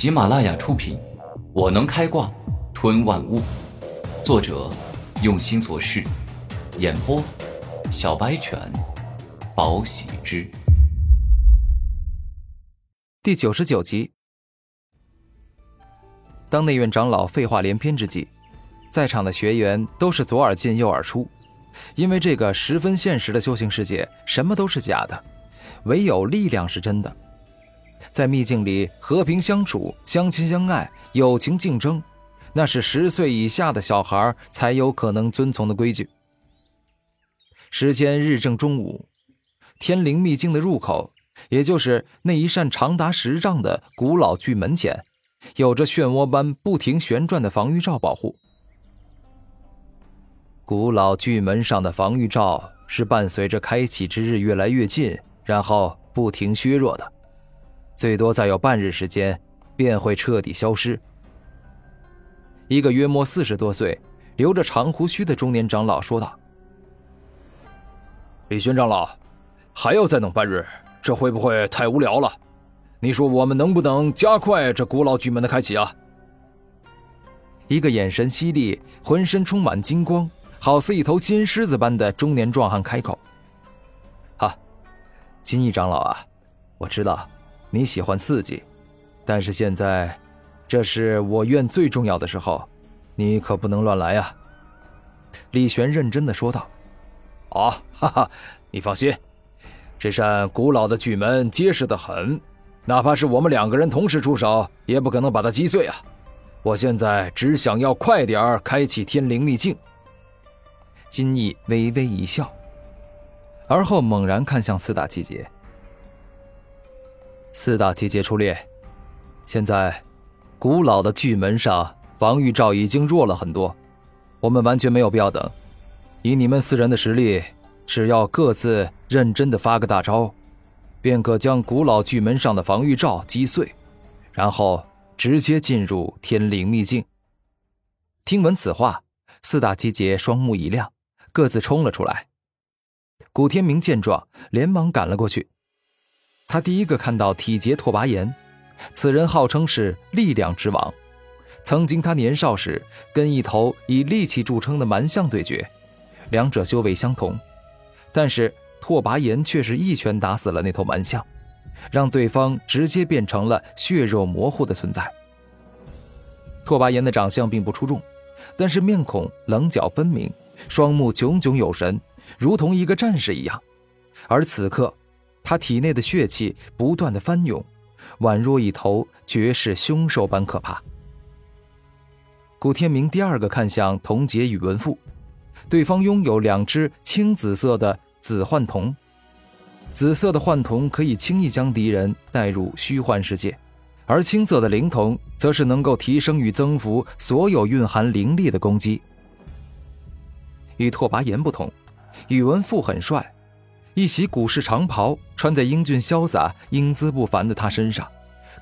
喜马拉雅出品，《我能开挂吞万物》，作者用心做事，演播小白犬，宝喜之。第九十九集。当内院长老废话连篇之际，在场的学员都是左耳进右耳出，因为这个十分现实的修行世界，什么都是假的，唯有力量是真的。在秘境里和平相处、相亲相爱、友情竞争，那是十岁以下的小孩才有可能遵从的规矩。时间日正中午，天灵秘境的入口，也就是那一扇长达十丈的古老巨门前。有着漩涡般不停旋转的防御罩保护。古老巨门上的防御罩是伴随着开启之日越来越近，然后不停削弱的，最多再有半日时间便会彻底消失。一个约莫四十多岁、留着长胡须的中年长老说道：“李轩长老，还要再等半日，这会不会太无聊了？”你说我们能不能加快这古老巨门的开启啊？一个眼神犀利、浑身充满金光，好似一头金狮子般的中年壮汉开口：“哈，金翼长老啊，我知道你喜欢刺激，但是现在这是我院最重要的时候，你可不能乱来啊。”李玄认真的说道：“啊，哈哈，你放心，这扇古老的巨门结实的很。”哪怕是我们两个人同时出手，也不可能把它击碎啊！我现在只想要快点儿开启天灵秘境。金逸微微一笑，而后猛然看向四大季节。四大奇杰出列，现在古老的巨门上防御罩已经弱了很多，我们完全没有必要等。以你们四人的实力，只要各自认真的发个大招。便可将古老巨门上的防御罩击碎，然后直接进入天灵秘境。听闻此话，四大奇杰双目一亮，各自冲了出来。古天明见状，连忙赶了过去。他第一个看到体杰拓跋炎，此人号称是力量之王。曾经他年少时跟一头以力气著称的蛮象对决，两者修为相同，但是。拓跋炎却是一拳打死了那头蛮象，让对方直接变成了血肉模糊的存在。拓跋炎的长相并不出众，但是面孔棱角分明，双目炯炯有神，如同一个战士一样。而此刻，他体内的血气不断的翻涌，宛若一头绝世凶兽般可怕。古天明第二个看向童杰宇文富，对方拥有两只青紫色的。紫幻瞳，紫色的幻瞳可以轻易将敌人带入虚幻世界，而青色的灵瞳则是能够提升与增幅所有蕴含灵力的攻击。与拓跋炎不同，宇文富很帅，一袭古式长袍穿在英俊潇洒、英姿不凡的他身上，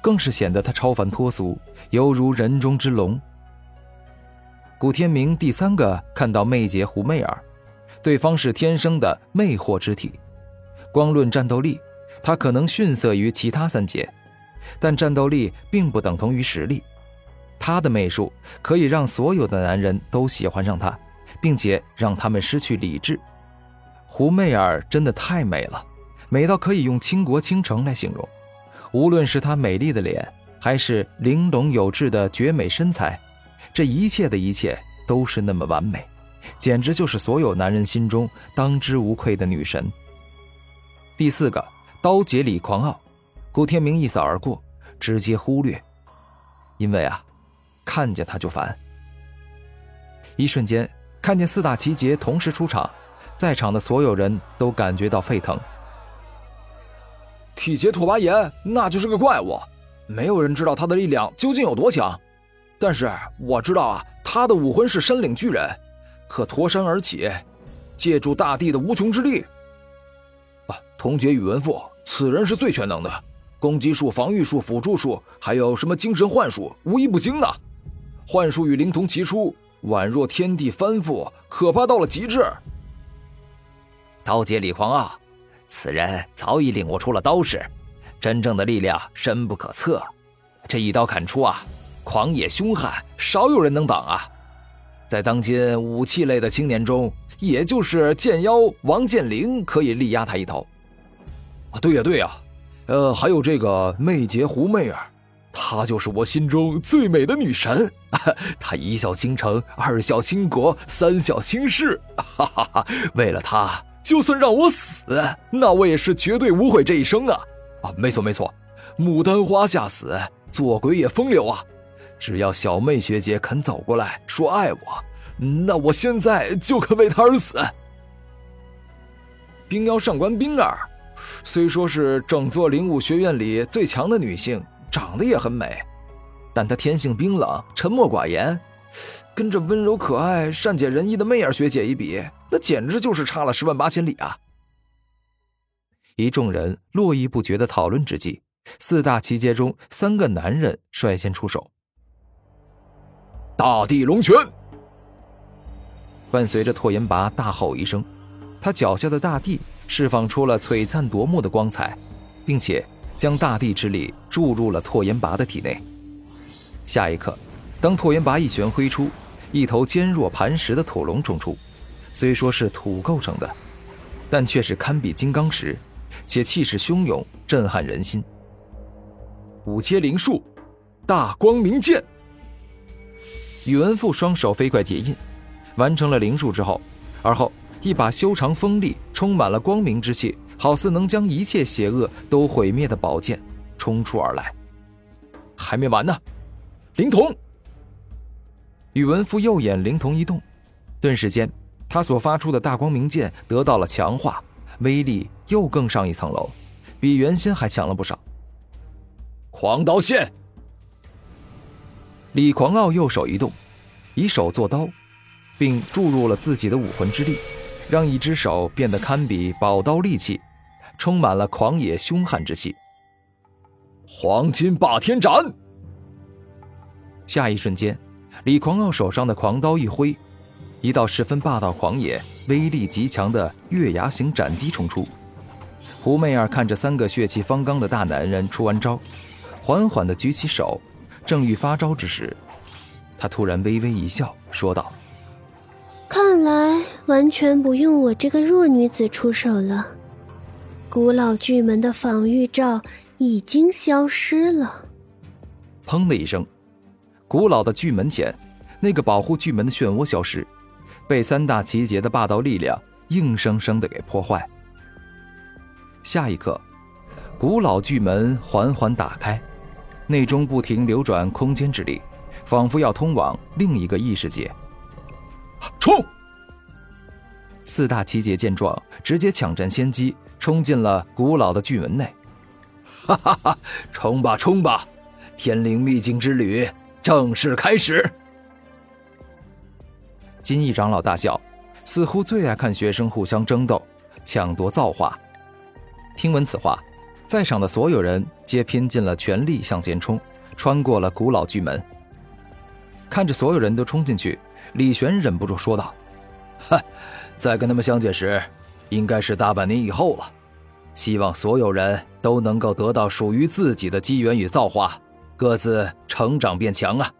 更是显得他超凡脱俗，犹如人中之龙。古天明第三个看到媚姐胡媚儿。对方是天生的魅惑之体，光论战斗力，他可能逊色于其他三姐，但战斗力并不等同于实力。他的媚术可以让所有的男人都喜欢上他，并且让他们失去理智。胡媚儿真的太美了，美到可以用倾国倾城来形容。无论是她美丽的脸，还是玲珑有致的绝美身材，这一切的一切都是那么完美。简直就是所有男人心中当之无愧的女神。第四个刀姐李狂傲，古天明一扫而过，直接忽略，因为啊，看见他就烦。一瞬间，看见四大奇杰同时出场，在场的所有人都感觉到沸腾。体杰拓跋炎那就是个怪物，没有人知道他的力量究竟有多强，但是我知道啊，他的武魂是山岭巨人。可脱山而起，借助大地的无穷之力。啊，同杰宇文富，此人是最全能的，攻击术、防御术、辅助术，还有什么精神幻术，无一不精的。幻术与灵童齐出，宛若天地翻覆，可怕到了极致。刀杰李狂傲，此人早已领悟出了刀式，真正的力量深不可测，这一刀砍出啊，狂野凶悍，少有人能挡啊！在当今武器类的青年中，也就是剑妖王剑灵可以力压他一头。啊，对呀对呀，呃，还有这个媚洁胡媚儿，她就是我心中最美的女神。她一笑倾城，二笑倾国，三笑倾世。哈哈哈！为了她，就算让我死，那我也是绝对无悔这一生啊！啊，没错没错，牡丹花下死，做鬼也风流啊！只要小妹学姐肯走过来说爱我，那我现在就肯为她而死。冰妖上官冰儿，虽说是整座灵武学院里最强的女性，长得也很美，但她天性冰冷，沉默寡言，跟这温柔可爱、善解人意的媚儿学姐一比，那简直就是差了十万八千里啊！一众人络绎不绝的讨论之际，四大奇杰中三个男人率先出手。大地龙拳！伴随着拓延拔大吼一声，他脚下的大地释放出了璀璨夺目的光彩，并且将大地之力注入了拓延拔的体内。下一刻，当拓延拔一拳挥出，一头坚若磐石的土龙冲出，虽说是土构成的，但却是堪比金刚石，且气势汹涌，震撼人心。五阶灵术，大光明剑。宇文复双手飞快结印，完成了灵术之后，而后一把修长锋利、充满了光明之气，好似能将一切邪恶都毁灭的宝剑冲出而来。还没完呢，灵童！宇文复右眼灵童一动，顿时间，他所发出的大光明剑得到了强化，威力又更上一层楼，比原先还强了不少。狂刀线！李狂傲右手一动，以手做刀，并注入了自己的武魂之力，让一只手变得堪比宝刀利器，充满了狂野凶悍之气。黄金霸天斩！下一瞬间，李狂傲手上的狂刀一挥，一道十分霸道、狂野、威力极强的月牙形斩击冲出。胡媚儿看着三个血气方刚的大男人出完招，缓缓地举起手。正欲发招之时，他突然微微一笑，说道：“看来完全不用我这个弱女子出手了。古老巨门的防御罩已经消失了。”砰的一声，古老的巨门前，那个保护巨门的漩涡消失，被三大奇杰的霸道力量硬生生的给破坏。下一刻，古老巨门缓缓打开。内中不停流转空间之力，仿佛要通往另一个异世界。冲！四大奇杰见状，直接抢占先机，冲进了古老的巨门内。哈哈哈！冲吧，冲吧！天灵秘境之旅正式开始。金翼长老大笑，似乎最爱看学生互相争斗、抢夺造化。听闻此话。在场的所有人皆拼尽了全力向前冲，穿过了古老巨门。看着所有人都冲进去，李玄忍不住说道：“哈，再跟他们相见时，应该是大半年以后了。希望所有人都能够得到属于自己的机缘与造化，各自成长变强啊！”